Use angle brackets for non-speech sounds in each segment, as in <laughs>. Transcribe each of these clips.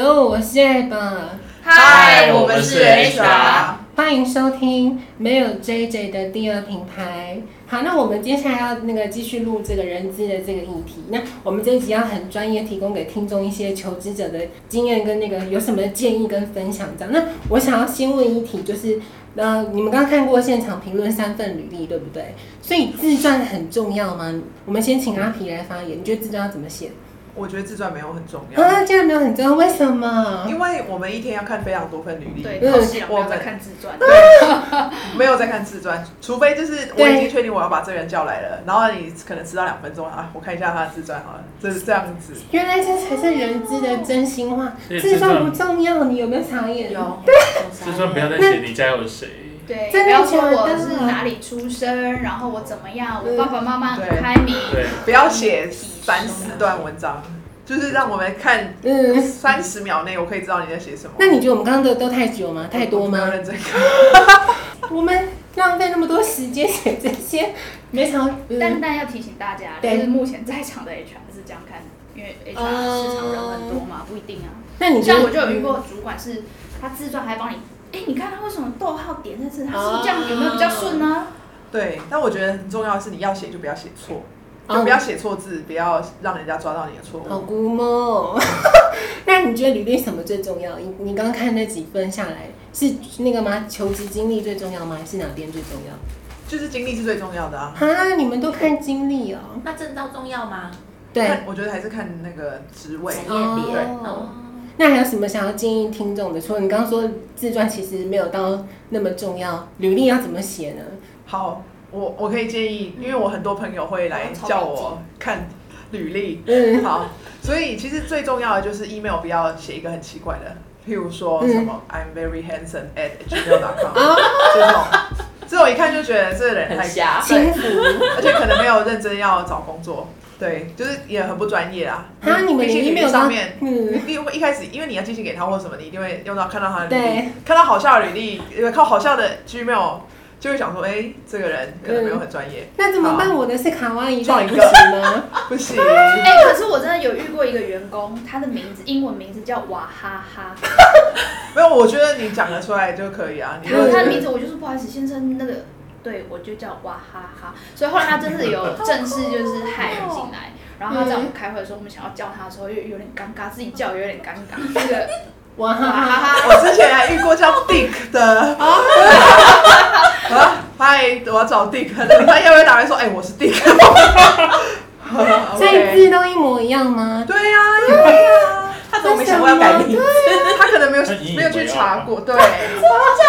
Hello，我是 Ab。Hi，我们是 HR。欢迎收听没有 JJ 的第二品牌。好，那我们接下来要那个继续录这个人资的这个议题。那我们这一集要很专业，提供给听众一些求职者的经验跟那个有什么建议跟分享这样。那我想要先问一题，就是呃，你们刚刚看过现场评论三份履历，对不对？所以自传很重要吗？我们先请阿皮来发言，你觉得自传要怎么写？我觉得自传没有很重要啊，竟然没有很重要，为什么？因为我们一天要看非常多份履历，对，我们在看自传，对，<laughs> 没有在看自传，除非就是我已经确定我要把这个人叫来了，然后你可能迟到两分钟啊，我看一下他的自传好了，就是这样子。原来这才是人知的真心话，自传不重要，你有没有傻眼？有，自传不要再写你家有谁，对，不要说我是哪里出生，然后我怎么样，我爸爸妈妈很开明，对，不要写三四段文章。就是让我们看，嗯，三十秒内我可以知道你在写什么。那你觉得我们刚刚的都太久吗？太多吗？没有认真看。<laughs> 我们浪费那么多时间写这些，没想到。但但要提醒大家，就是目前在场的 HR 是这样看，因为 HR 市场人很多嘛，不一定啊。那你像我就有遇过主管是，他自传还帮你，哎，你看他为什么逗号点在这？他是这样有没有比较顺呢？对，但我觉得很重要的是，你要写就不要写错。就不要写错字，不要让人家抓到你的错误。好估摸。<laughs> 那你觉得履历什么最重要？你你刚刚看那几分下来，是那个吗？求职经历最重要吗？还是哪边最重要？就是经历是最重要的啊。啊，你们都看经历哦。那证照重要吗？对，我觉得还是看那个职位。哦。对。那还有什么想要建议听众的？除了你刚刚说自传其实没有到那么重要，履历要怎么写呢？好。我我可以建议，因为我很多朋友会来叫我看履历，嗯，好，所以其实最重要的就是 email 不要写一个很奇怪的，譬如说什么、嗯、I'm very handsome at gmail.com，<laughs> 这种，这种一看就觉得这个人太假，对，而且可能没有认真要找工作，对，就是也很不专业啊。啊，你们 email 上面，嗯，一定会一开始，因为你要寄信给他或什么，你一定会用到看到他的履历，看到好笑的履历，因为靠好笑的 gmail。就会想说，哎、欸，这个人可能没有很专业、嗯，那怎么办？我的是卡哇伊，撞一个吗？<laughs> 不行。哎、欸，可是我真的有遇过一个员工，他的名字英文名字叫娃哈哈。<laughs> 没有，我觉得你讲得出来就可以啊。你他的名字，我就是不好意思，先生，那个对我就叫娃哈哈。所以后来他真的有正式就是害进来，然后他在我们开会的时候，我们想要叫他的时候，又有点尴尬，自己叫有点尴尬。那个娃哈哈，我之前还遇过叫 Dick 的。啊，<laughs> 嗨，我要找 Dick，他要不要打来说？哎、欸，我是 Dick。所以字都一模一样吗？对呀、啊，对呀、啊。他怎么没想过要改名字？他可能没有没有去查过。对，真的假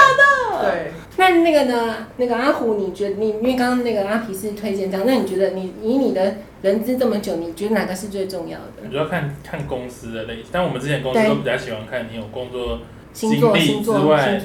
的？对。那那个呢？那个阿虎，你觉得你因为刚刚那个阿皮是推荐这样，那你觉得你以你的人资这么久，你觉得哪个是最重要的？我觉得看看公司的类型，但我们之前公司都比较喜欢看你有工作经历之外，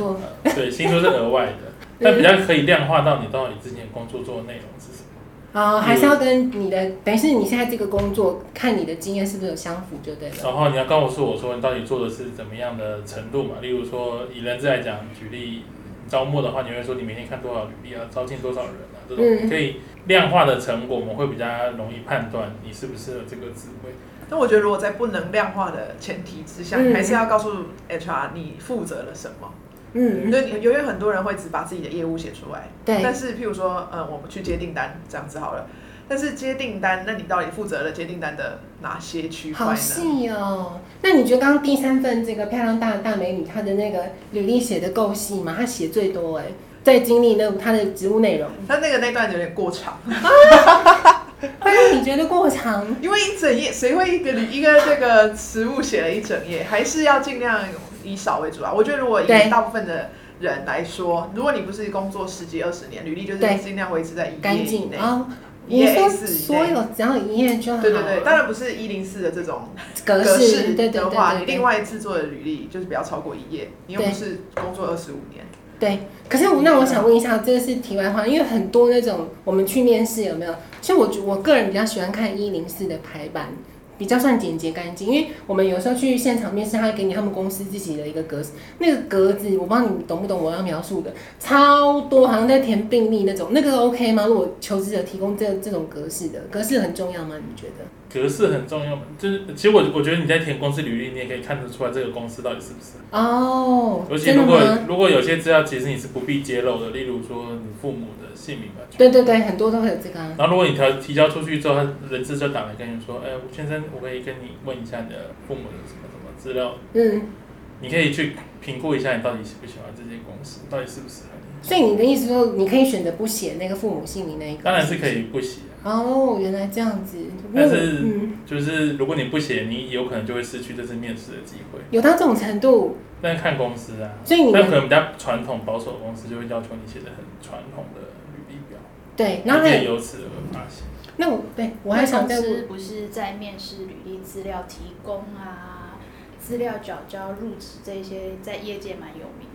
对，星座是额外的。<laughs> 但比较可以量化到你到底之前工作做的内容是什么？啊、哦，还是要跟你的，等于是你现在这个工作，看你的经验是不是有相符就对了。然后你要告诉我说，你到底做的是怎么样的程度嘛？例如说以人资来讲，举例招募的话，你会说你每天看多少履历啊，招进多少人啊，这种可以量化的成果，我们会比较容易判断你适不适合这个职位。但我觉得如果在不能量化的前提之下，你还是要告诉 HR 你负责了什么。嗯，对，因为很多人会只把自己的业务写出来，对。但是，譬如说，呃，我们去接订单这样子好了。但是接订单，那你到底负责了接订单的哪些区块呢？好细哦。那你觉得刚刚第三份这个漂亮大大美女，她的那个履历写的够细吗？她写最多哎，在经历那她的职务内容。她那个那段有点过长。会让你觉得过长？因为一整页，谁会一个一个这个职务写了一整页？还是要尽量以少为主啊。我觉得如果以大部分的人来说，如果你不是工作十几二十年，履历就是尽量维持在一页以内。一页 A 四，所有只要一页就好。对对对，当然不是一零四的这种格式的话，你另外制作的履历就是不要超过一页。你又不是工作二十五年。对，可是我那我想问一下，这个是题外话，因为很多那种我们去面试有没有？其实我我个人比较喜欢看一零四的排版，比较算简洁干净。因为我们有时候去现场面试，他给你他们公司自己的一个格式，那个格子我不知道你懂不懂我要描述的，超多，好像在填病历那种，那个 OK 吗？如果求职者提供这这种格式的格式很重要吗？你觉得？格式很重要嘛，就是其实我我觉得你在填公司履历，你也可以看得出来这个公司到底是不是哦。尤其如果如果有些资料其实你是不必揭露的，例如说你父母的姓名吧。对对对，很多都会有这个。然后如果你调提交出去之后，他人事就打来跟你说，哎，吴先生，我可以跟你问一下你的父母的什么什么资料。嗯。你可以去评估一下你到底喜不喜欢这间公司，到底是不适合你。所以你的意思说，你可以选择不写那个父母姓名那一个？当然是可以不写。哦，原来这样子。但是，嗯、就是如果你不写，你有可能就会失去这次面试的机会。有到这种程度？但看公司啊。所以你但可能比较传统保守的公司就会要求你写的很传统的履历表。对，然后也由此而发现。那我对我还想再问，不是在面试履历资料提供啊，资料缴交入职这些，在业界蛮有名的。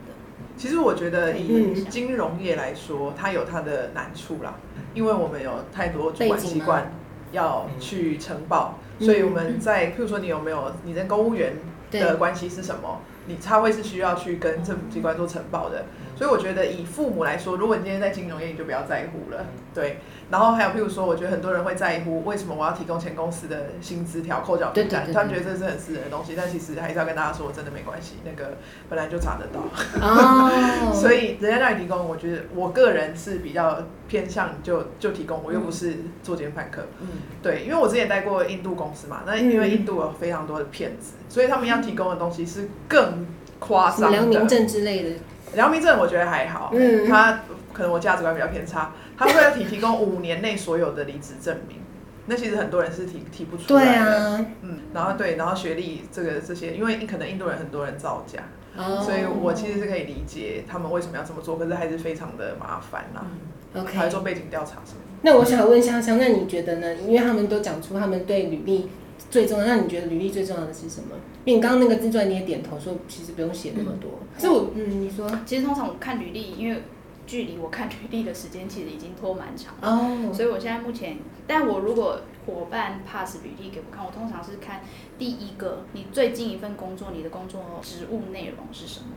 其实我觉得以金融业来说，它有它的难处啦。因为我们有太多主管机关要去呈报，所以我们在，譬如说你有没有你跟公务员的关系是什么，你他会是需要去跟政府机关做呈报的。所以我觉得以父母来说，如果你今天在金融业，你就不要在乎了，对。然后还有，譬如说，我觉得很多人会在乎为什么我要提供前公司的薪资条、扣缴名单，他们觉得这是很私人的东西。但其实还是要跟大家说，真的没关系，那个本来就查得到。哦。<laughs> 所以人家让你提供，我觉得我个人是比较偏向就就提供，我又不是作奸犯科。嗯。对，因为我之前待过印度公司嘛，那因为印度有非常多的骗子，所以他们要提供的东西是更夸张的。良民证之类的。良民证我觉得还好，嗯，他可能我价值观比较偏差。他会要提提供五年内所有的离职证明，<laughs> 那其实很多人是提提不出来的。对啊，嗯，然后对，然后学历这个这些，因为可能印度人很多人造假，哦，所以我其实是可以理解他们为什么要这么做，可是还是非常的麻烦呐。嗯，OK，还要做背景调查什么。那我想问香香，那你觉得呢？因为他们都讲出他们对履历最重要，那你觉得履历最重要的是什么？因为你刚刚那个自传你也点头说，其实不用写那么多。可是我，嗯，你说，其实通常我看履历，因为。距离我看履历的时间其实已经拖蛮长了，oh. 所以我现在目前，但我如果伙伴 pass 履历给我看，我通常是看第一个，你最近一份工作，你的工作职务内容是什么？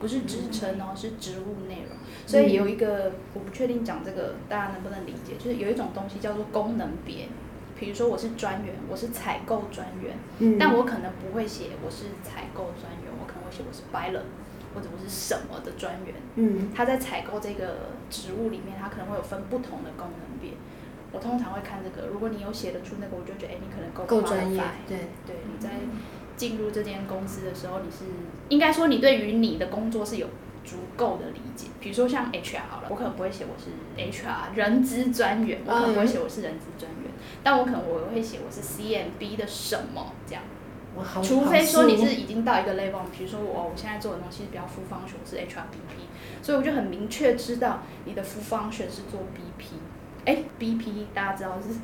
不是职称哦，是职务内容。所以有一个我不确定讲这个大家能不能理解，就是有一种东西叫做功能别，比如说我是专员，我是采购专员，嗯，但我可能不会写我是采购专员，我可能会写我是 buyer。或者我是什么的专员，嗯，他在采购这个职务里面，他可能会有分不同的功能别。我通常会看这个，如果你有写得出那个，我就觉得，哎、欸，你可能够够专业。对对，你在进入这间公司的时候，你是应该说你对于你的工作是有足够的理解。比如说像 HR 好了，我可能不会写我是 HR 人资专员，我可能不会写我是人资专员，但我可能我会写我是 CMB 的什么这样。除非说你是已经到一个 level，比如说我我现在做的东西是比较 full function，是 HRBP，所以我就很明确知道你的 full function 是做 BP。哎，BP 大家知道是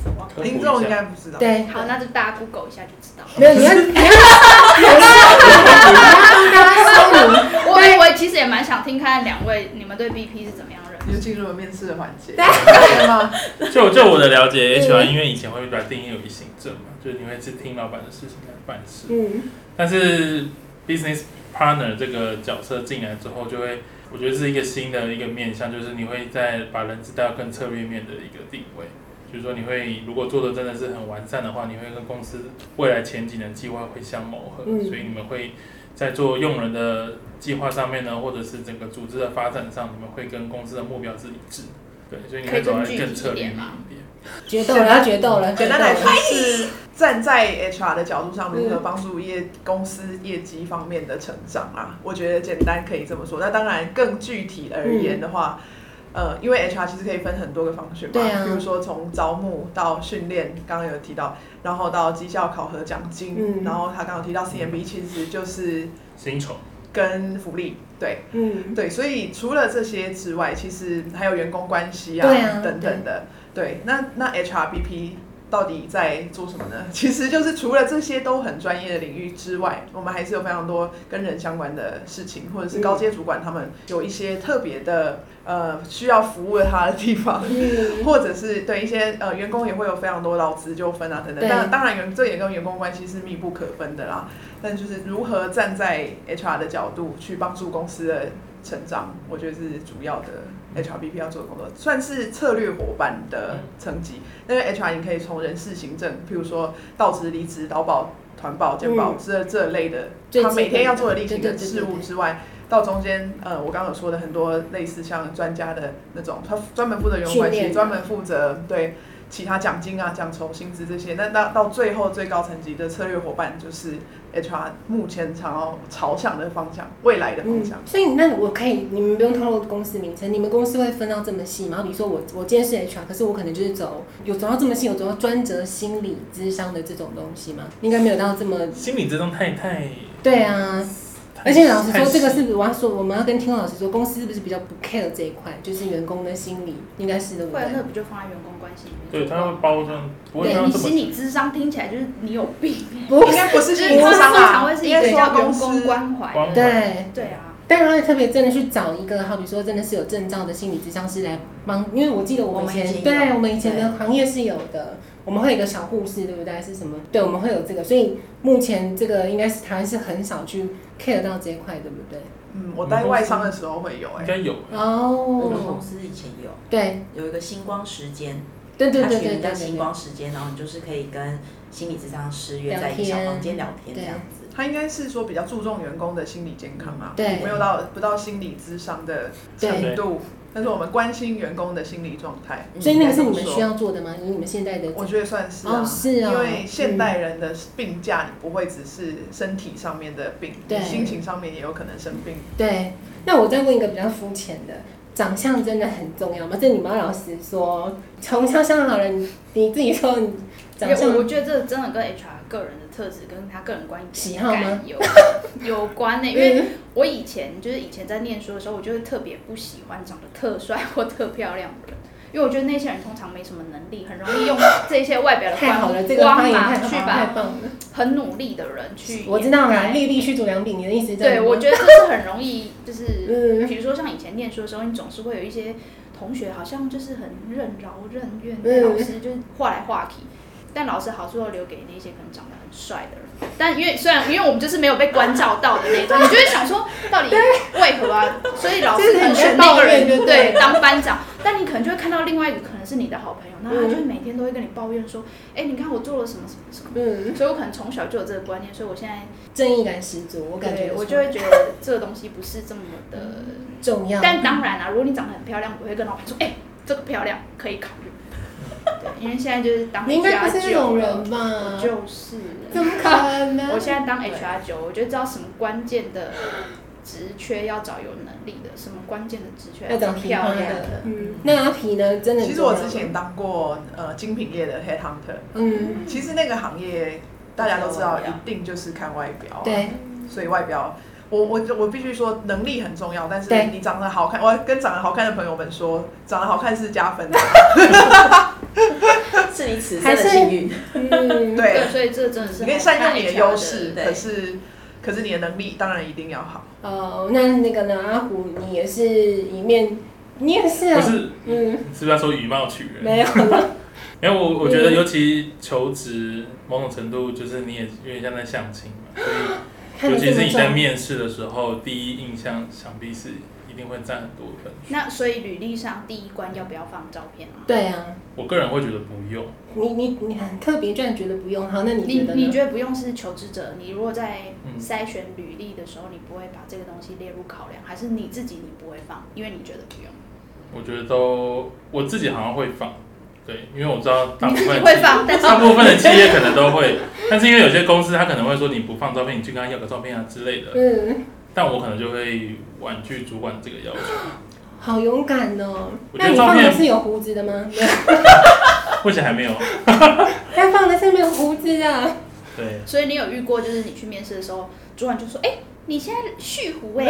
什么？听众应该不知道。对，好，那就大家 Google 一下就知道。没有，你要你要我我其实也蛮想听看两位你们对 BP 是怎么样。就进入了面试的环节，对吗？<laughs> 就就我的了解，HR 因为以前会把定义为行政嘛，就是你会去听老板的事情来办事。嗯。但是 business partner 这个角色进来之后，就会我觉得是一个新的一个面向，就是你会在把人资带到更策略面的一个定位。就是说，你会如果做的真的是很完善的话，你会跟公司未来前几年计划会相谋合，所以你们会。在做用人的计划上面呢，或者是整个组织的发展上，你们会跟公司的目标是一致，对，所以你会走在更策略一点。决斗了，要决斗了。简单来说是站在 HR 的角度上，如何帮助业公司业绩方面的成长啊？我觉得简单可以这么说。那当然更具体而言的话。呃，因为 HR 其实可以分很多个方式嘛，对啊，比如说从招募到训练，刚刚有提到，然后到绩效考核奖金，嗯，然后他刚刚提到 CMB 其实就是薪酬。跟福利，对，嗯，对，所以除了这些之外，其实还有员工关系啊，啊等等的，对，对那那 HRBP。到底在做什么呢？<laughs> 其实就是除了这些都很专业的领域之外，我们还是有非常多跟人相关的事情，或者是高阶主管他们有一些特别的呃需要服务他的地方，<laughs> 或者是对一些呃员工也会有非常多劳资纠纷啊等等。当当然员这也跟员工关系是密不可分的啦。但就是如何站在 HR 的角度去帮助公司的成长，我觉得是主要的 HRBP 要做的工作，算是策略伙伴的层级。那个 HR 你可以从人事行政，譬如说到职、离职、劳保、团保、健保这这类的，他每天要做的例行的事务之外，到中间，呃，我刚刚有说的很多类似像专家的那种，他专门负责员工关系，专门负责对。其他奖金啊、奖酬、薪资这些，那到到最后最高层级的策略伙伴，就是 HR 目前想要朝向的方向，未来的方向。嗯、所以那我可以，你们不用透露公司名称，你们公司会分到这么细吗？比如说我我今天是 HR，可是我可能就是走有走到这么细，有走到专责心理咨商的这种东西吗？应该没有到这么心理咨商太太。对啊。而且老实说，这个是我要说，我们要跟听众老师说，公司是不是比较不 care 这一块？就是员工的心理，应该是的。不然那不就放在员工关系里面？对，他会包装。对，你心理智商听起来就是你有病。不，应该不是心理咨商啊，应该是叫员工关怀。对对啊。但他会特别真的去找一个，好比说真的是有证照的心理咨商师来帮，因为我记得我们以前，对我们以前的行业是有的。我们会有一个小护士，对不对？还是什么？对，我们会有这个，所以目前这个应该是台湾是很少去 care 到这一块，对不对？嗯，我带外商的时候会有、欸，应该有哦。我们公司以前有，对，有一个星光时间，对对对对对，叫星光时间，然后你就是可以跟心理咨商师约在一个小房间聊天这样子。他应该是说比较注重员工的心理健康啊，对，没有到不到心理咨商的程度。但是我们关心员工的心理状态，所以那个是你们需要做的吗？以你们现在的，我觉得算是啊，是啊，因为现代人的病假，你不会只是身体上面的病，对，心情上面也有可能生病。对，那我再问一个比较肤浅的，长相真的很重要吗？这你们要老实说，从小香港人，你自己说你长相，我觉得这真的跟 HR 个人的特质跟他个人关喜好吗有 <laughs> 有关呢、欸？因为我以前就是以前在念书的时候，我就会特别不喜欢长得特帅或特漂亮的人，因为我觉得那些人通常没什么能力，很容易用这些外表的光光芒去把很努力的人去。我知道了，劣币驱逐良币，你的意思？对，我觉得这是很容易，就是比如说像以前念书的时候，你总是会有一些同学好像就是很任劳任怨，老师就是画来画去。但老师好处都留给那些可能长得很帅的人，但因为虽然因为我们就是没有被关照到的那种，你就会想说到底为何啊？所以老师可能选那个人对当班长，但你可能就会看到另外一个可能是你的好朋友，那他就每天都会跟你抱怨说，哎，你看我做了什么什么什么，嗯，所以我可能从小就有这个观念，所以我现在正义感十足，我感觉我就会觉得这个东西不是这么的重要。但当然啊，如果你长得很漂亮，我会跟老板说，哎，这个漂亮可以考虑。对，因为现在就是当 HR 9，你应该不是这种人吧？就是，怎么可能？<laughs> 我现在当 HR 九，我就知道什么关键的职缺要找有能力的，什么关键的职缺要找漂亮的。嗯，那阿皮呢？真的？其实我之前当过呃精品业的 headhunter。嗯，其实那个行业大家都知道，一定就是看外表啊。对，所以外表。我我我必须说，能力很重要，但是你长得好看，我跟长得好看的朋友们说，长得好看是加分的，<laughs> 是你此生的幸运。嗯，对，所以这真的是你可以善用你的优势，可是可是你的能力当然一定要好。哦，那那个呢？阿虎，你也是一面，你也是啊？不是，嗯，是不是要说以貌取人？没有，<laughs> 没有。我我觉得，尤其求职，某种程度就是你也有点像在相亲嘛，所以。尤其是你在面试的时候，第一印象想必是一定会占很多分。那所以履历上第一关要不要放照片啊？对啊，我个人会觉得不用。你你你很特别，居然觉得不用？好，那你觉得你你觉得不用是求职者？你如果在筛选履历的时候，你不会把这个东西列入考量，还是你自己你不会放，因为你觉得不用？我觉得都我自己好像会放。对，因为我知道大部分 <laughs> 会放，但是大部分的企业可能都会，但是因为有些公司他可能会说你不放照片，你去跟他要个照片啊之类的。嗯。但我可能就会婉拒主管这个要求。<gasps> 好勇敢哦！那你放的是有胡子的吗？<laughs> <laughs> 目前还没有。<laughs> 他放的是没有胡子啊。对。所以你有遇过，就是你去面试的时候，主管就说：“哎，你现在蓄胡哎。”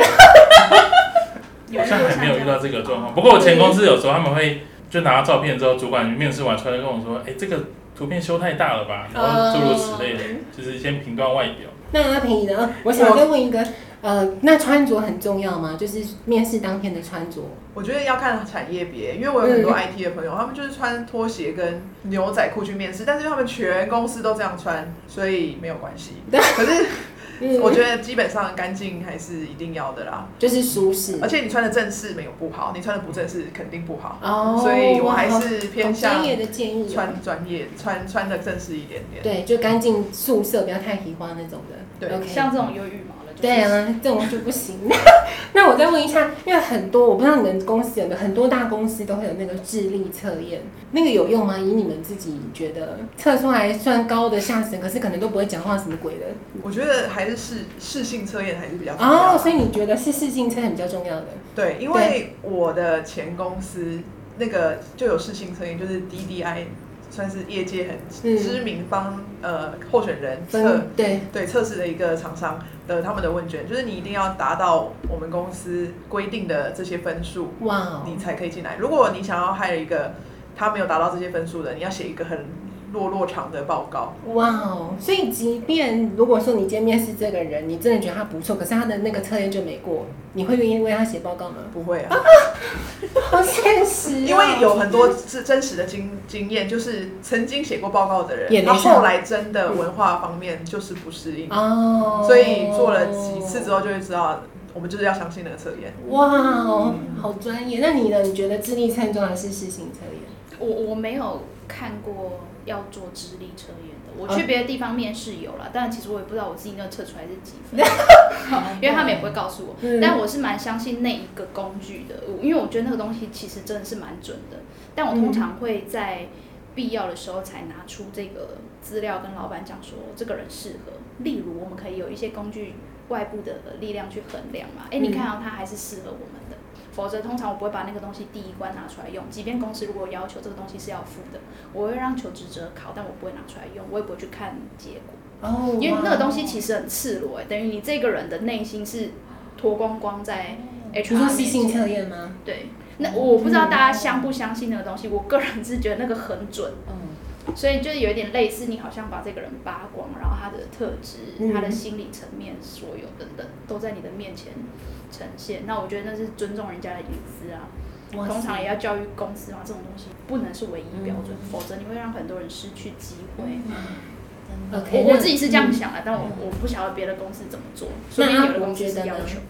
好像还没有遇到这个状况，不过我前公司有时候他们会。就拿到照片之后，主管面试完出来跟我说：“哎、欸，这个图片修太大了吧？”然后诸如此类的，就是先评断外表。那阿平呢？我想再问一个，呃，那穿着很重要吗？就是面试当天的穿着。我觉得要看产业别，因为我有很多 IT 的朋友，嗯、他们就是穿拖鞋跟牛仔裤去面试，但是他们全公司都这样穿，所以没有关系。可是 <laughs> 嗯，我觉得基本上干净还是一定要的啦，就是舒适。而且你穿的正式没有不好，你穿的不正式肯定不好。哦，所以我还是偏向专业的建议，穿专业，穿穿的正式一点点。对，就干净素色，不要太喜欢那种的。对.像这种忧郁毛。对啊，<laughs> 这种就不行。<laughs> 那我再问一下，因为很多我不知道你们公司有没有很多大公司都会有那个智力测验，那个有用吗？以你们自己觉得测出来算高的下层，可是可能都不会讲话什么鬼的。我觉得还是适适性测验还是比较重要。哦，所以你觉得是适性测验比较重要的？对，因为我的前公司那个就有适性测验，就是 DDI。算是业界很知名帮、嗯、呃候选人测对对测试的一个厂商的他们的问卷，就是你一定要达到我们公司规定的这些分数，哇，你才可以进来。如果你想要害一个他没有达到这些分数的，你要写一个很。落落场的报告，哇哦！所以即便如果说你今天面试这个人，你真的觉得他不错，可是他的那个测验就没过，你会愿意为他写报告吗？不会啊，<laughs> 好现实、哦。因为有很多是真实的经经验，就是曾经写过报告的人，他后来真的文化方面就是不适应哦，所以做了几次之后就会知道，我们就是要相信那个测验。哇哦，嗯、好专业！那你呢？你觉得智力测验还是适性测验？我我没有看过。要做智力测验的，我去别的地方面试有了，但其实我也不知道我自己那个测出来是几分，<laughs> 因为他们也不会告诉我。但我是蛮相信那一个工具的，因为我觉得那个东西其实真的是蛮准的。但我通常会在必要的时候才拿出这个资料跟老板讲说这个人适合。例如，我们可以有一些工具外部的力量去衡量嘛？哎，你看到他还是适合我们的。否则，通常我不会把那个东西第一关拿出来用。即便公司如果要求这个东西是要付的，我会让求职者考，但我不会拿出来用，我也不会去看结果。哦，因为那个东西其实很赤裸，哎，等于你这个人的内心是脱光光在 HR 面前。测验吗？对，那我不知道大家相不相信那个东西，我个人是觉得那个很准。嗯，所以就是有一点类似，你好像把这个人扒光，然后他的特质、他的心理层面、所有等等，都在你的面前。呈现，那我觉得那是尊重人家的隐私啊。通常也要教育公司嘛，这种东西不能是唯一标准，嗯、否则你会让很多人失去机会。嗯、我我自己是这样想的，嗯、但我我不晓得别的公司怎么做。所以有的公司是要求。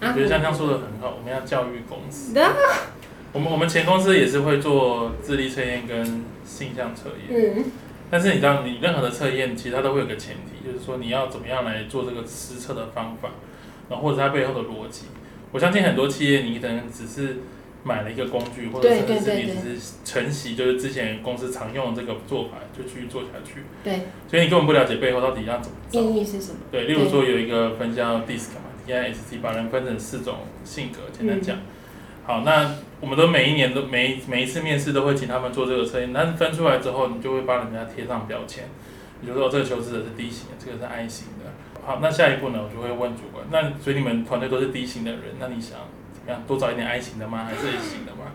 我觉得像刚说的很好，我们要教育公司。啊、我们我们前公司也是会做智力测验跟性向测验。嗯。但是你知道，你任何的测验其实它都会有个前提，就是说你要怎么样来做这个施测的方法。然后或者它背后的逻辑，我相信很多企业你可能只是买了一个工具，或者甚至是你只是承袭，就是之前公司常用的这个做法就去做下去。对。所以你根本不了解背后到底要怎么做。意义是什么？对，例如说有一个分项 DISC 嘛，D I S C，把人分成四种性格，简单讲。嗯、好，那我们都每一年都每每一次面试都会请他们做这个测验，但是分出来之后，你就会帮人家贴上标签，比如说这个求职者是 D 型的，这个是 I 型的。好，那下一步呢？我就会问主管。那所以你们团队都是 D 型的人，那你想怎么样？多找一点 I 型的吗？还是 A 型的吗？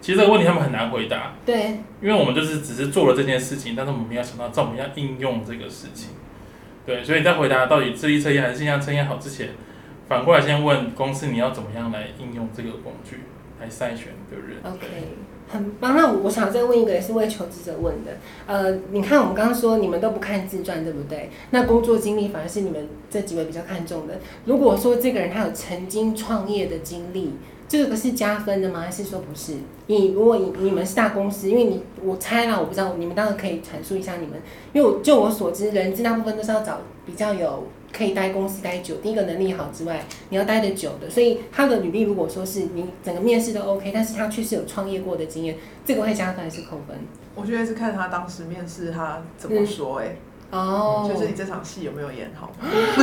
其实这个问题他们很难回答。对。因为我们就是只是做了这件事情，但是我们没有想到怎么样应用这个事情。对，所以在回答到底智力测验还是性向测验好之前，反过来先问公司你要怎么样来应用这个工具来筛选的人。OK。很棒，那我想再问一个，也是为求职者问的。呃，你看我们刚刚说你们都不看自传，对不对？那工作经历反而是你们这几位比较看重的。如果说这个人他有曾经创业的经历，这个是加分的吗？还是说不是？你如果你你们是大公司，因为你我猜啦，我不知道，你们当然可以阐述一下你们。因为我就我所知，人资大部分都是要找比较有。可以待公司待久，第一个能力好之外，你要待得久的，所以他的履历如果说是你整个面试都 OK，但是他确实有创业过的经验，这个会加分还是扣分？我觉得是看他当时面试他怎么说、欸，哎、嗯，哦，就是你这场戏有没有演好？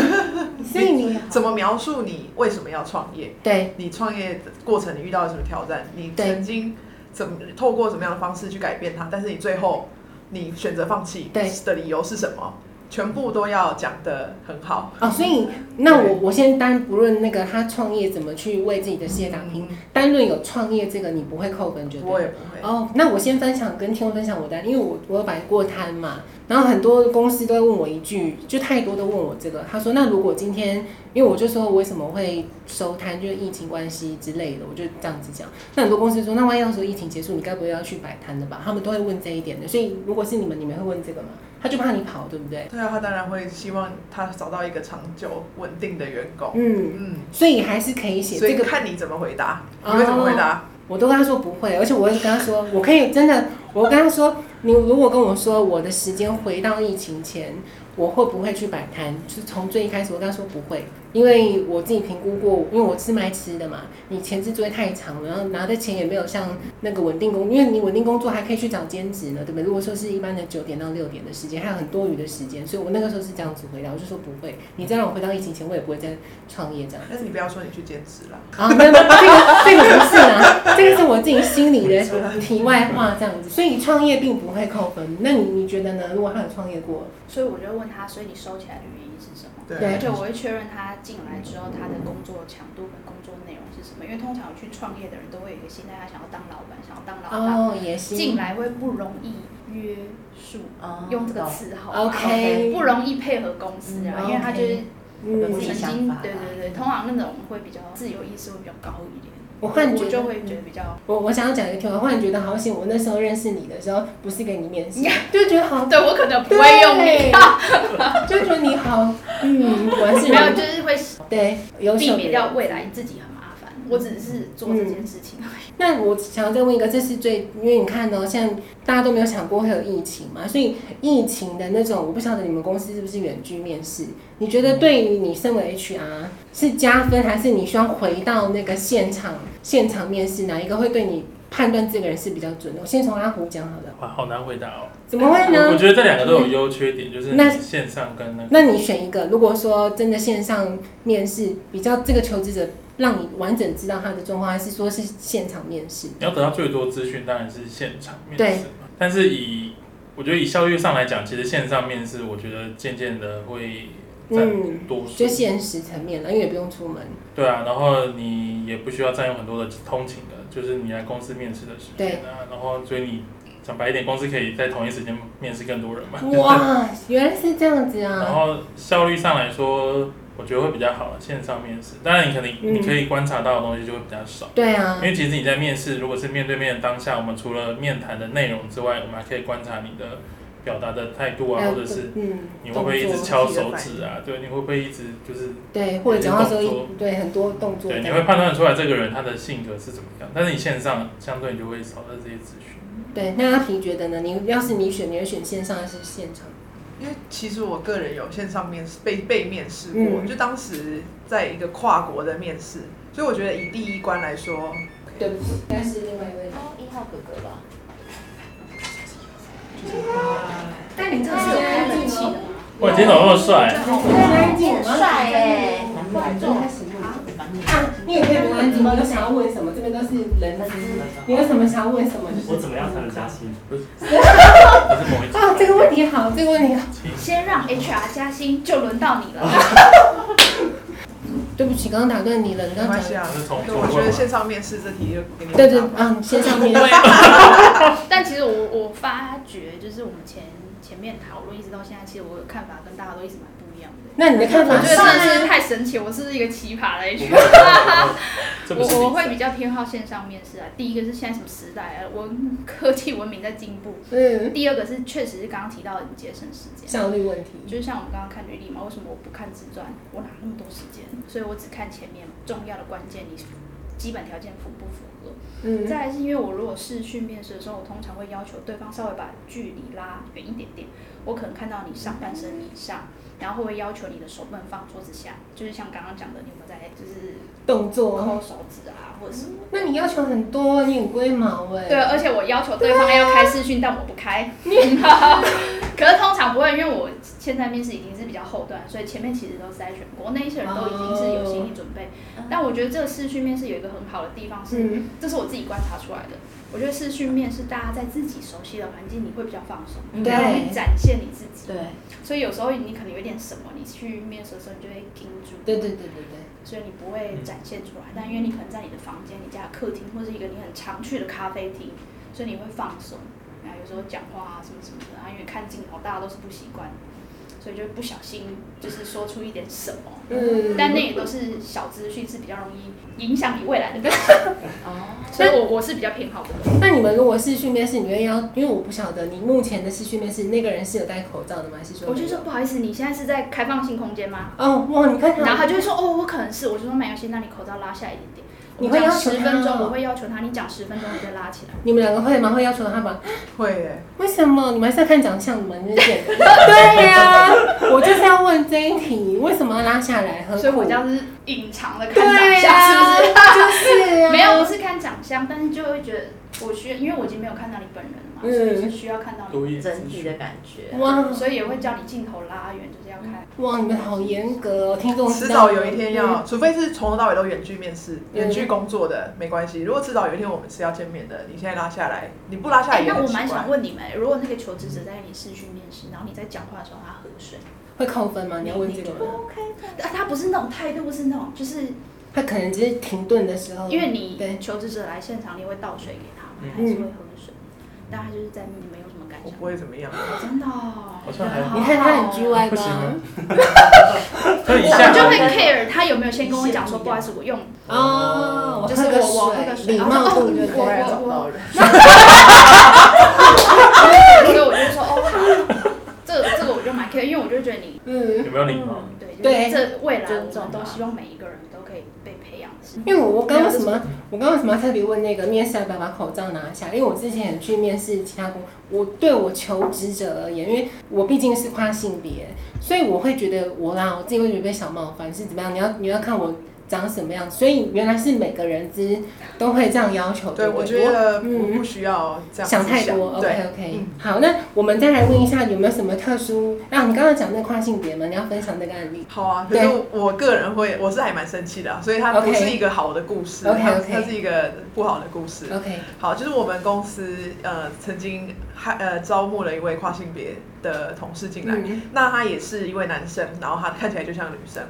<laughs> 所以你怎么描述你为什么要创业？对，你创业的过程你遇到了什么挑战？你曾经怎么透过什么样的方式去改变它？但是你最后你选择放弃的理由是什么？全部都要讲的很好哦，所以那我我先单不论那个他创业怎么去为自己的事业打拼，嗯、单论有创业这个你不会扣分，觉得我也不会哦。那我先分享跟听众分享我的，因为我我有摆过摊嘛，然后很多公司都会问我一句，就太多都问我这个。他说：“那如果今天，因为我就说我为什么会收摊，就是疫情关系之类的，我就这样子讲。那很多公司说，那万一到时候疫情结束，你该不会要去摆摊的吧？他们都会问这一点的。所以如果是你们，你们会问这个吗？他就怕你跑，对不对？对啊，他当然会希望他找到一个长久稳定的员工。嗯嗯，嗯所以还是可以写这个，看你怎么回答。你会怎么回答？哦我都跟他说不会，而且我会跟他说，我可以真的，我跟他说，你如果跟我说我的时间回到疫情前，我会不会去摆摊？就是从最一开始，我跟他说不会。因为我自己评估过，因为我是卖吃的嘛，你前置作业太长了，然后拿的钱也没有像那个稳定工，因为你稳定工作还可以去找兼职呢，对不对？如果说是一般的九点到六点的时间，还有很多余的时间，所以我那个时候是这样子回答，我就说不会。你再让我回到疫情前，我也不会再创业这样。但是你不要说你去兼职了啊，没有没有，这个这个不是啊，<laughs> 这个是我自己心里的题外话这样子。所以你创业并不会扣分，那你你觉得呢？如果他有创业过，所以我就问他，所以你收起来的原因是什么？对，而且我会确认他进来之后他的工作强度跟工作内容是什么，因为通常去创业的人都会有一个心态，他想要当老板，想要当老板，哦，也是进来会不容易约束，哦、用这个词好，OK，不容易配合公司啊，嗯、因为他就是曾经，嗯、对对对，通常那种会比较自由意识会比较高一点。我忽然觉得就会觉得比较，我我想要讲一个题，我忽然觉得好险，我那时候认识你的时候不是给你面试，<laughs> 就觉得好，对我可能不会用你，<laughs> 就觉得你好，嗯，我是没有，就是会对，避免掉未来自己很麻烦，我只是做这件事情而已。那我想要再问一个，这是最，因为你看呢，现在大家都没有想过会有疫情嘛，所以疫情的那种，我不晓得你们公司是不是远距面试？你觉得对于你身为 HR 是加分，还是你需要回到那个现场现场面试？哪一个会对你判断这个人是比较准的？我先从阿胡讲好了。哇，好难回答哦。怎么会呢？我，我觉得这两个都有优缺点，就是那线上跟那个。那你选一个。如果说真的线上面试比较这个求职者让你完整知道他的状况，还是说是现场面试？你要得到最多资讯，当然是现场面试。对。但是以我觉得以效率上来讲，其实线上面试，我觉得渐渐的会。嗯，就现实层面了，因为也不用出门。对啊，然后你也不需要占用很多的通勤的，就是你来公司面试的时间啊。然后，所以你讲白一点，公司可以在同一时间面试更多人嘛。哇，原来是这样子啊！<laughs> 然后效率上来说，我觉得会比较好，线上面试。当然，你可能你可以观察到的东西就会比较少。嗯、对啊。因为其实你在面试，如果是面对面的当下，我们除了面谈的内容之外，我们还可以观察你的。表达的态度啊，或者是你会不会一直敲手指啊？对，你会不会一直就是对，或者讲话时候对很多动作。对，你会判断出来这个人他的性格是怎么样，但是你线上相对你就会少了这些资讯。对，那阿平觉得呢？你要是你选，你会选线上还是现场？因为其实我个人有线上面试被被面试过，嗯、就当时在一个跨国的面试，所以我觉得以第一关来说，对不起，应该是另外一位哦，一号哥哥吧。但你这个是有开冷气的吗？哇，今天怎么那么帅？安静，帅哎！啊，你也可以不安静吗？有想要问什么？这边都是人资，你有什么想要问什么？我怎么样才能加薪？<laughs> 啊，这个问题好，这个问题好。先让 HR 加薪，就轮到你了。<laughs> 对不起，刚刚打断你了。你刚刚讲，我觉得线上面试这题就给你。对对，嗯，线上面试。<laughs> 但其实我我发觉，就是我们前前面讨论一直到现在，其实我的看法跟大家都一直蛮不。那你的看法？我觉得真的是太神奇，我是一个奇葩的 HR。<laughs> 我我会比较偏好线上面试啊。第一个是现在什么时代啊，文科技文明在进步。<laughs> 嗯。第二个是确实是刚刚提到的，你节省时间。效率问题。就是像我们刚刚看履历嘛，为什么我不看自传？我哪那么多时间？所以我只看前面重要的关键，你基本条件符不符合？嗯。再来是因为我如果视讯面试的时候，我通常会要求对方稍微把距离拉远一点点，我可能看到你上半身以上。然后会不会要求你的手不能放桌子下？就是像刚刚讲的，你有没有在就是动作抠手指啊，或者什么？那你要求很多，你很龟毛哎。对，而且我要求对方要开视讯，但我不开。<laughs> 可是通常不会，因为我现在面试已经是比较后段，所以前面其实都筛选过，那一些人都已经是有心理准备。哦、但我觉得这个视讯面试有一个很好的地方是，嗯、这是我自己观察出来的。我觉得视讯面试大家在自己熟悉的环境，你会比较放松，你容易展现你自己。对，所以有时候你可能有点什么，你去面试的时候，你就会盯住。对对对对对。所以你不会展现出来，但因为你可能在你的房间、你家的客厅，或是一个你很常去的咖啡厅，所以你会放松。然后有时候讲话啊什么什么的，然后因为看镜头大家都是不习惯。所以就不小心就是说出一点什么，嗯，但那也都是小资讯，是比较容易影响你未来的。<laughs> 哦，所以我我是比较偏好的。那你们如果是训面试，你们要，因为我不晓得你目前的是训面试那个人是有戴口罩的吗？还是说？我就说不好意思，你现在是在开放性空间吗？哦，哇，你看，然后他就会说哦，我可能是，我就说没关系，那你口罩拉下一点点。你会要十分钟，我会要求他，你讲十分钟，你再拉起来。你们两个会吗？会要求他吗？会耶。为什么？你们还是要看长相吗？你们是演 <laughs> 对呀，<laughs> 我就是要问这一题，为什么要拉下来？所以我这样是隐藏的看长相，是不是？就是 <laughs> 没有，我是看长相，但是就会觉得。我需要，因为我已经没有看到你本人了所以是需要看到你整体的感觉。哇，所以也会叫你镜头拉远，就是要看。哇，你们好严格哦，听众。迟早有一天要，嗯、除非是从头到尾都远距面试、远距工作的，没关系。如果迟早有一天我们是要见面的，你现在拉下来，你不拉下来那我蛮想问你们，如果那个求职者在跟你视讯面试，然后你在讲话的时候他喝水，会扣分吗？你要问这个吗？OK，啊，他不是那种态度，不是那种就是他可能只是停顿的时候，因为你求职者来现场，你会倒水给他，他还是会喝。但他就是在你没有什么感觉，不会怎么样，真的。好像还你看他很 G Y 吗？<laughs> 我就会 care 他有没有先跟我讲说，不好意思，我用哦，就是我我那个水，礼貌度就可以找到人。<laughs> 所以我就说哦，这个这个我就蛮 care，因为我就觉得你嗯有没有礼貌？对对，这未来我们都希望每一个人都可以被培养。因为我我刚刚什么我刚刚什么特别问那个面试要不要把口罩拿下？因为我之前去面试其他工，我对我求职者而言，因为我毕竟是跨性别，所以我会觉得我啦，我自己会觉得被小冒犯是怎么样？你要你要看我。长什么样？所以原来是每个人资都会这样要求。对，我觉得我不需要这样想太多。OK OK，好，那我们再来问一下，有没有什么特殊？啊，你刚刚讲那个跨性别嘛，你要分享那个案例。好啊，可是我个人会，我是还蛮生气的，所以它不是一个好的故事。OK，它是一个不好的故事。OK，好，就是我们公司呃曾经还呃招募了一位跨性别的同事进来，那他也是一位男生，然后他看起来就像女生。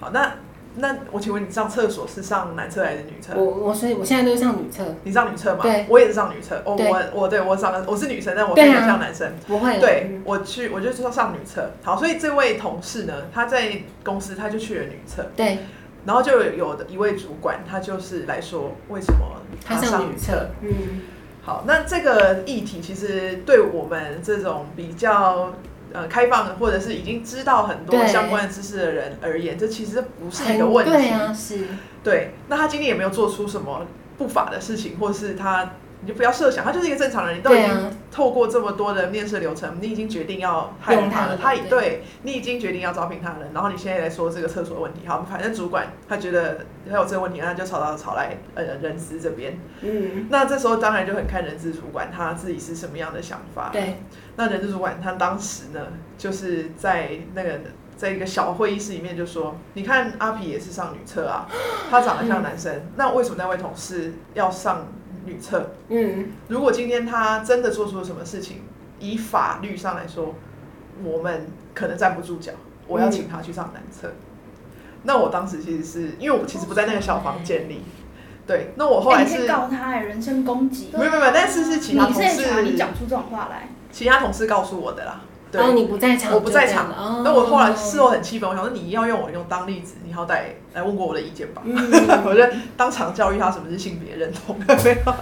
好，那。那我请问你上厕所是上男厕还是女厕？我我所以我现在都是上女厕。你上女厕吗？对，我也是上女厕。哦，我我对我上的我是女生，但我看起来像男生。不会。对，我去我就说上女厕。好，所以这位同事呢，他在公司他就去了女厕。对。然后就有的一位主管，他就是来说为什么他上女厕？嗯。好，那这个议题其实对我们这种比较。呃，开放的或者是已经知道很多相关的知识的人而言，这其实不是一个问题。对啊，是。对，那他今天也没有做出什么不法的事情，或是他，你就不要设想，他就是一个正常人。你都已经透过这么多的面试流程，你已经决定要用他了，他也对你已经决定要招聘他了，然后你现在来说这个厕所的问题，好，反正主管他觉得他有这个问题，那就吵到吵来呃人资这边。嗯。那这时候当然就很看人资主管他自己是什么样的想法。对。那人资主管他当时呢，就是在那个在一个小会议室里面就说：“你看阿皮也是上女厕啊，他长得像男生，嗯、<laughs> 那为什么那位同事要上女厕？嗯，如果今天他真的做出了什么事情，以法律上来说，我们可能站不住脚，我要请他去上男厕。嗯、那我当时其实是因为我其实不在那个小房间里，对，那我后来是、告他人身攻击，没有没有，但是是其他同事，你讲出这种话来。”其他同事告诉我的啦，对，哦，你不在场，我不在场。那我后来事后很气愤，我想说你要用我用当例子，你好歹来问过我的意见吧。<laughs> 我就当场教育他什么是性别认同，<laughs> 没有。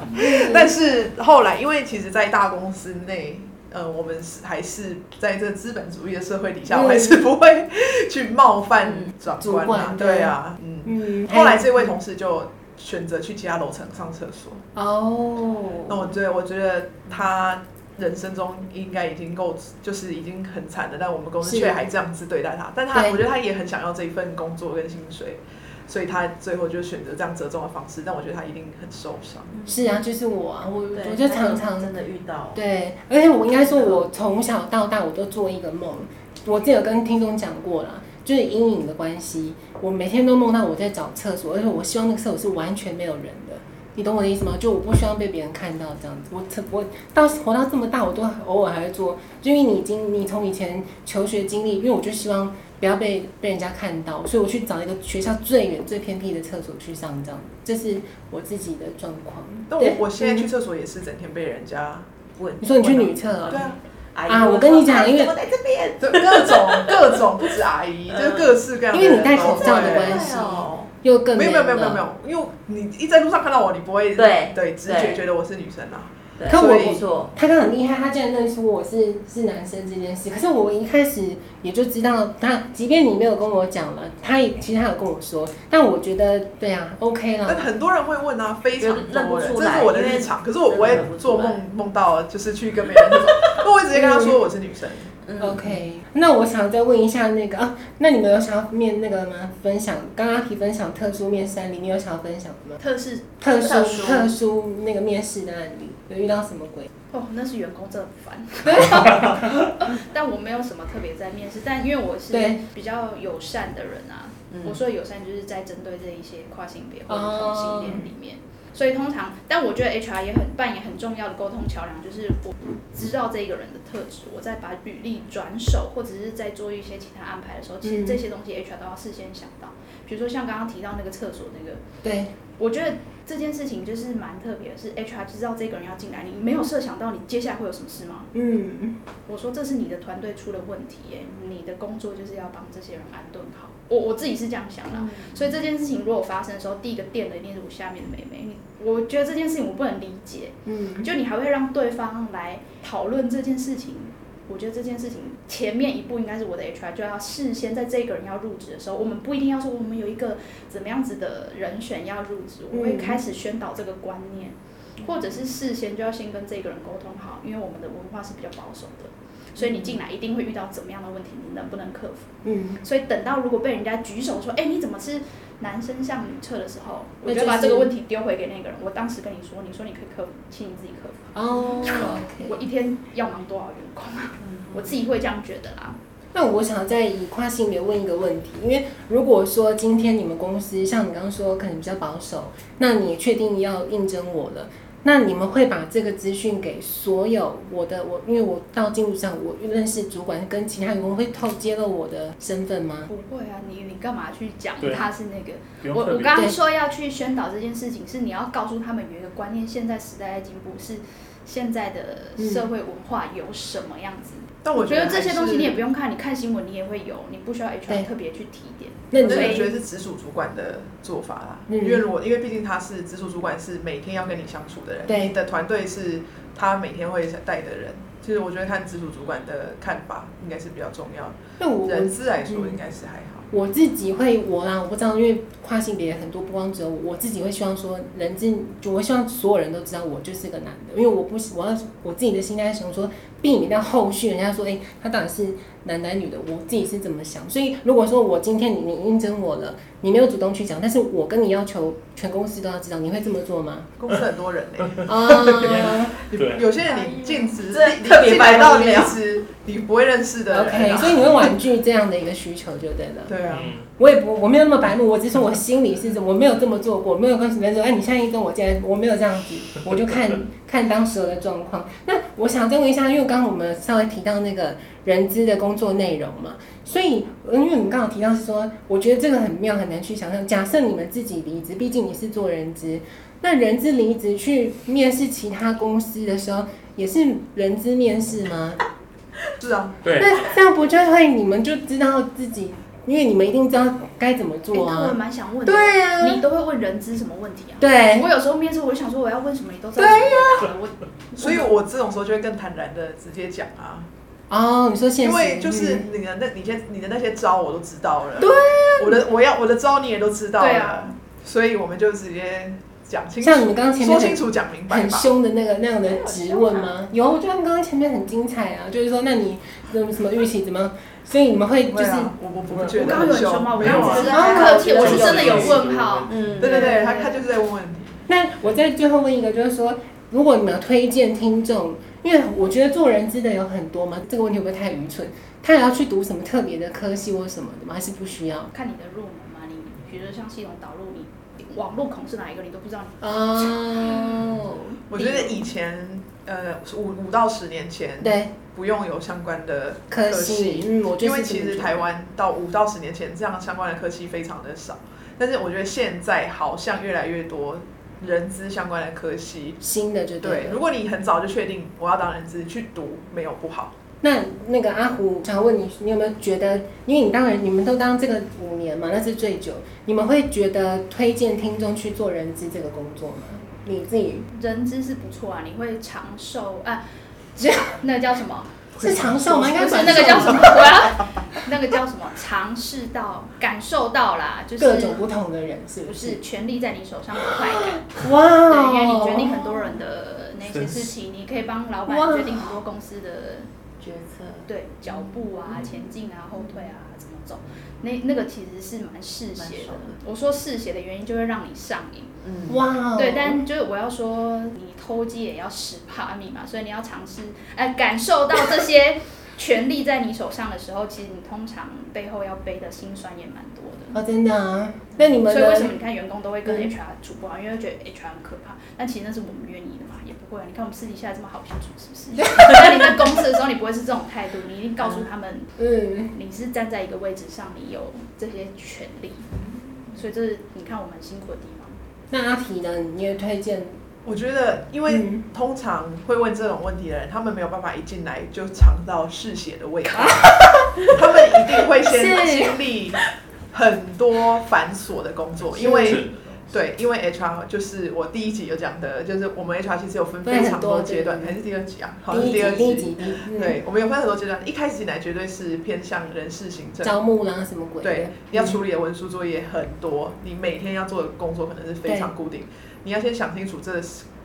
但是后来，因为其实，在大公司内，呃，我们是还是在这资本主义的社会底下，我还是不会去冒犯长官啊。对啊，嗯。后来这位同事就选择去其他楼层上厕所。哦。那我觉得，我觉得他。人生中应该已经够，就是已经很惨的，但我们公司却还这样子对待他。但他，我觉得他也很想要这一份工作跟薪水，所以他最后就选择这样折中的方式。但我觉得他一定很受伤。是啊，就是我啊，我我就常常真的遇到。对，而且我应该说，我从小到大我都做一个梦，我记得有跟听众讲过了，就是阴影的关系，我每天都梦到我在找厕所，而且我希望那个厕所是完全没有人的。你懂我的意思吗？就我不希望被别人看到这样子。我我到活到这么大，我都偶尔还会做，就因为你已经你从以前求学经历，因为我就希望不要被被人家看到，所以我去找一个学校最远最偏僻的厕所去上这样。这是我自己的状况。那我我现在去厕所也是整天被人家问。你说你去女厕？对啊。啊，我跟你讲，因为在这边，就各种各种不止阿姨，就是各式各样的。因为你戴口罩的关系，又更没有没有没有没有没有，因为你一在路上看到我，你不会对对直觉觉得我是女生啊。可我不错，他刚很厉害，他竟然认出我是是男生这件事。可是我一开始也就知道，他即便你没有跟我讲了，他也其实他有跟我说。但我觉得对啊，OK 了。但很多人会问啊，非常多人，这是我的日常。可是我不会做梦梦到就是去跟别人那种，<laughs> 我会直接跟他说我是女生。嗯、OK，那我想再问一下那个啊，那你们有想要面那个吗？分享刚刚提分享特殊面试案例，你有想要分享的吗？特是特殊特殊，特殊那个面试的案例，有遇到什么鬼？哦，那是员工真的烦。<laughs> <laughs> 但我没有什么特别在面试，但因为我是比较友善的人啊，我说友善就是在针对这一些跨性别或者同性恋里面。哦所以通常，但我觉得 HR 也很扮演很重要的沟通桥梁，就是我知道这个人的特质，我在把履历转手，或者是在做一些其他安排的时候，其实这些东西 HR 都要事先想到。比如说像刚刚提到那个厕所那个，对，我觉得这件事情就是蛮特别的，是 HR 知道这个人要进来，你没有设想到你接下来会有什么事吗？嗯，我说这是你的团队出了问题耶，你的工作就是要帮这些人安顿好。我我自己是这样想的，嗯、所以这件事情如果发生的时候，第一个电的一定是我下面的妹妹。我觉得这件事情我不能理解，嗯，就你还会让对方来讨论这件事情。我觉得这件事情前面一步应该是我的 HR 就要事先在这个人要入职的时候，我们不一定要说我们有一个怎么样子的人选要入职，我会开始宣导这个观念，或者是事先就要先跟这个人沟通好，因为我们的文化是比较保守的。所以你进来一定会遇到怎么样的问题，你能不能克服？嗯，所以等到如果被人家举手说，哎、欸，你怎么是男生向女厕的时候，我就把这个问题丢回给那个人。我当时跟你说，你说你可以克服，请你自己克服。哦，okay. 我一天要忙多少员工啊？我自己会这样觉得啦。那我想再以跨性别问一个问题，因为如果说今天你们公司像你刚刚说可能比较保守，那你确定要应征我了？那你们会把这个资讯给所有我的我，因为我到进入上，我认识主管跟其他员工会透揭露我的身份吗？不会啊，你你干嘛去讲他是那个？我我刚刚说要去宣导这件事情，是你要告诉他们有一个观念，现在时代在进步，是现在的社会文化有什么样子。嗯但我觉得这些东西你也不用看，你看新闻你也会有，你不需要 HR 特别去提点。那你觉得是直属主管的做法啦？因为如果因为毕竟他是直属主管，是每天要跟你相处的人，对你的团队是他每天会带的人。其实我觉得看直属主管的看法应该是比较重要的。那我人资来说应该是还好。我自己会我啦，我不知道，因为跨性别很多，不光只有我，我自己会希望说，人资，我希望所有人都知道我就是个男的，因为我不，我要我自己的心态想说，避免到后续人家说，哎、欸，他到底是男男女的，我自己是怎么想。所以如果说我今天你你应征我了，你没有主动去讲，但是我跟你要求全公司都要知道，你会这么做吗？<laughs> 公司很多人呢、欸，啊，有些人你尽职，你特别白到离职。你不会认识的，OK，所以你会婉拒这样的一个需求就对了。对啊，我也不，我没有那么白目，我只是说我心里是怎么，我没有这么做过，没有跟别人说，哎，你现在一跟我见，我没有这样子，我就看 <laughs> 看当时的状况。那我想再问一下，因为刚刚我们稍微提到那个人资的工作内容嘛，所以因为你们刚好提到是说，我觉得这个很妙，很难去想象。假设你们自己离职，毕竟你是做人资，那人资离职去面试其他公司的时候，也是人资面试吗？是啊，对。那这样不就会你们就知道自己，因为你们一定知道该怎么做啊。我蛮想问的。对啊。你都会问人资什么问题啊？对。我有时候面试，我就想说我要问什么，你都知道。对呀。所以我这种时候就会更坦然的直接讲啊。哦，你说现实。因为就是你的那，你先你的那些招我都知道了。对啊。我的我要我的招你也都知道了。对啊。所以我们就直接。讲清楚像你们刚刚前面说清楚讲明白，很凶的那个那样的质问吗？有，我觉得他们刚刚前面很精彩啊，就是说，那你什么什么预期怎么？所以你们会就是我我不会觉得我刚刚有很凶吗？我刚刚只是很客气，我是真的有问号。嗯，对对对，他他就是在问问题。那我在最后问一个，就是说，如果你们要推荐听众，因为我觉得做人资的有很多嘛，这个问题会不会太愚蠢？他也要去读什么特别的科系或什么的吗？还是不需要？看你的入门嘛，你比如说像系统导入你。网络孔是哪一个？你都不知道你。哦，<laughs> 我觉得以前，呃，五五到十年前，对，不用有相关的科系，嗯，我因为其实台湾到五到十年前这样相关的科系非常的少，但是我觉得现在好像越来越多人资相关的科系，新的就对。对，如果你很早就确定我要当人资，去读没有不好。那那个阿胡想问你，你有没有觉得，因为你当然你们都当这个五年嘛，那是最久，你们会觉得推荐听众去做人资这个工作吗？你自己人资是不错啊，你会长寿啊，那个叫什么？是长寿吗？应该不是那个叫什么？我要那个叫什么？尝试到、感受到啦，就是各种不同的人，是不是？权力在你手上的快感。哇、wow！对，因为你决定很多人的那些事情，你可以帮老板决定很多公司的决策。对，脚步啊，前进啊，后退啊？那那个其实是蛮嗜血的。我说嗜血的原因，就会让你上瘾。嗯，哇。对，但就是我要说，你偷鸡也要十趴米嘛，所以你要尝试，哎，感受到这些 <laughs> 权力在你手上的时候，其实你通常背后要背的辛酸也蛮多的。哦，真的啊？那你们所以为什么你看员工都会跟 HR 处不好？因为觉得 HR 很可怕。但其实那是我们约你的嘛，也不会。你看我们私底下这么好相处，是不是？<laughs> 那你在公司的时候，你不会是这种态度，你一定告诉他们，嗯，你是站在一个位置上，你有这些权利。所以这是你看我们辛苦的地方。那阿提呢？你也推荐？我觉得，因为通常会问这种问题的人，他们没有办法一进来就尝到嗜血的味道，<laughs> <laughs> 他们一定会先经历很多繁琐的工作，因为。对，因为 HR 就是我第一集有讲的，就是我们 HR 其实有分非常多阶段，还是第二集啊？好像是第二集。集对，我们有分很多阶段，一开始进来绝对是偏向人事行政，招募啦什么鬼。对，你要处理的文书作业很多，你每天要做的工作可能是非常固定，你要先想清楚这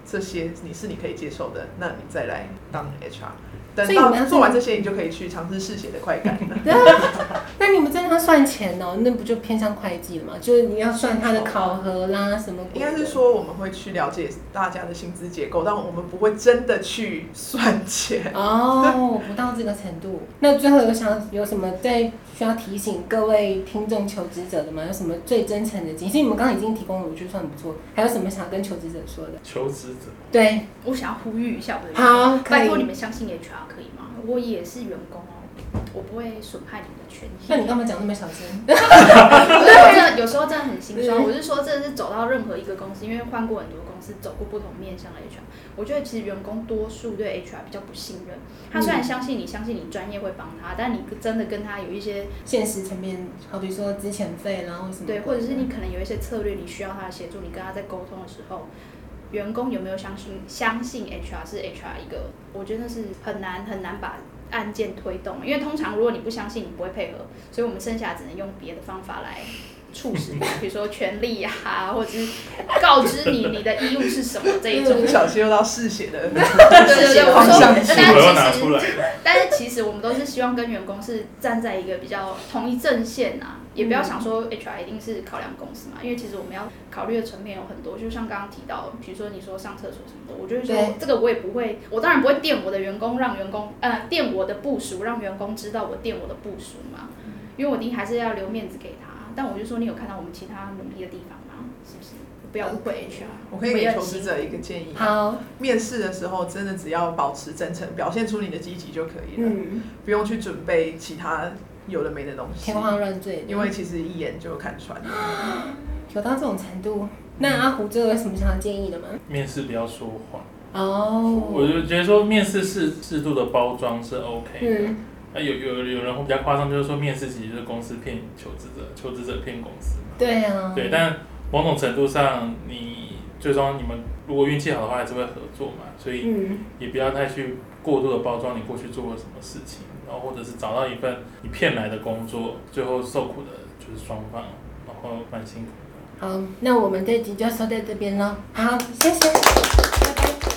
这些你是你可以接受的，那你再来当 HR。等到做完这些，你就可以去尝试试写的快感了。<laughs> 那你们真的要算钱哦？那不就偏向会计了吗？就是你要算他的考核啦，什么？应该是说我们会去了解大家的薪资结构，但我们不会真的去算钱。哦，不到这个程度。那最后有想有什么在需要提醒各位听众求职者的吗？有什么最真诚的？其实你们刚刚已经提供了，我觉得算不错。还有什么想要跟求职者说的？求职者，对，我想要呼吁一下我的好，拜托你们相信 HR。可以吗？我也是员工哦，我不会损害你们的权益。那你干嘛讲那么小声？<laughs> 我真的有时候真的很心酸。我是说，真的是走到任何一个公司，因为换过很多公司，走过不同面向的 HR。我觉得其实员工多数对 HR 比较不信任。他虽然相信你，相信你专业会帮他，但你真的跟他有一些现实层面，好比说资遣费，然后什么对，或者是你可能有一些策略，你需要他的协助，你跟他在沟通的时候。员工有没有相信相信 HR 是 HR 一个？我觉得是很难很难把案件推动，因为通常如果你不相信，你不会配合，所以我们剩下只能用别的方法来促使你，比如说权利呀、啊，或者是告知你你的义务是什么这一种。<laughs> 不小心又到嗜血的，对对对，我说，但其实，但是其实我们都是希望跟员工是站在一个比较同一阵线啊。也不要想说 HR 一定是考量公司嘛，因为其实我们要考虑的层面有很多，就像刚刚提到，比如说你说上厕所什么的，我就是说这个我也不会，我当然不会电我的员工，让员工呃电我的部署，让员工知道我电我的部署嘛，因为我一定还是要留面子给他。但我就说你有看到我们其他努力的地方不要误会 HR。我可以给求职者一个建议，好，面试的时候真的只要保持真诚，表现出你的积极就可以了，嗯，不用去准备其他。有的没的东西，天花乱坠，因为其实一眼就看穿了。<gasps> 有到这种程度，那阿胡这个有什么想要建议的吗？面试不要说谎。哦。我就觉得说面试适适度的包装是 OK 的。嗯。那有有有人会比较夸张，就是说面试其实是公司骗求职者，求职者骗公司嘛。对啊。对，但某种程度上，你最终你们如果运气好的话，还是会合作嘛。所以也不要太去过度的包装你过去做过什么事情。然后或者是找到一份你骗来的工作，最后受苦的就是双方，然后蛮辛苦的。好，那我们这集就说在这边了。好，谢谢。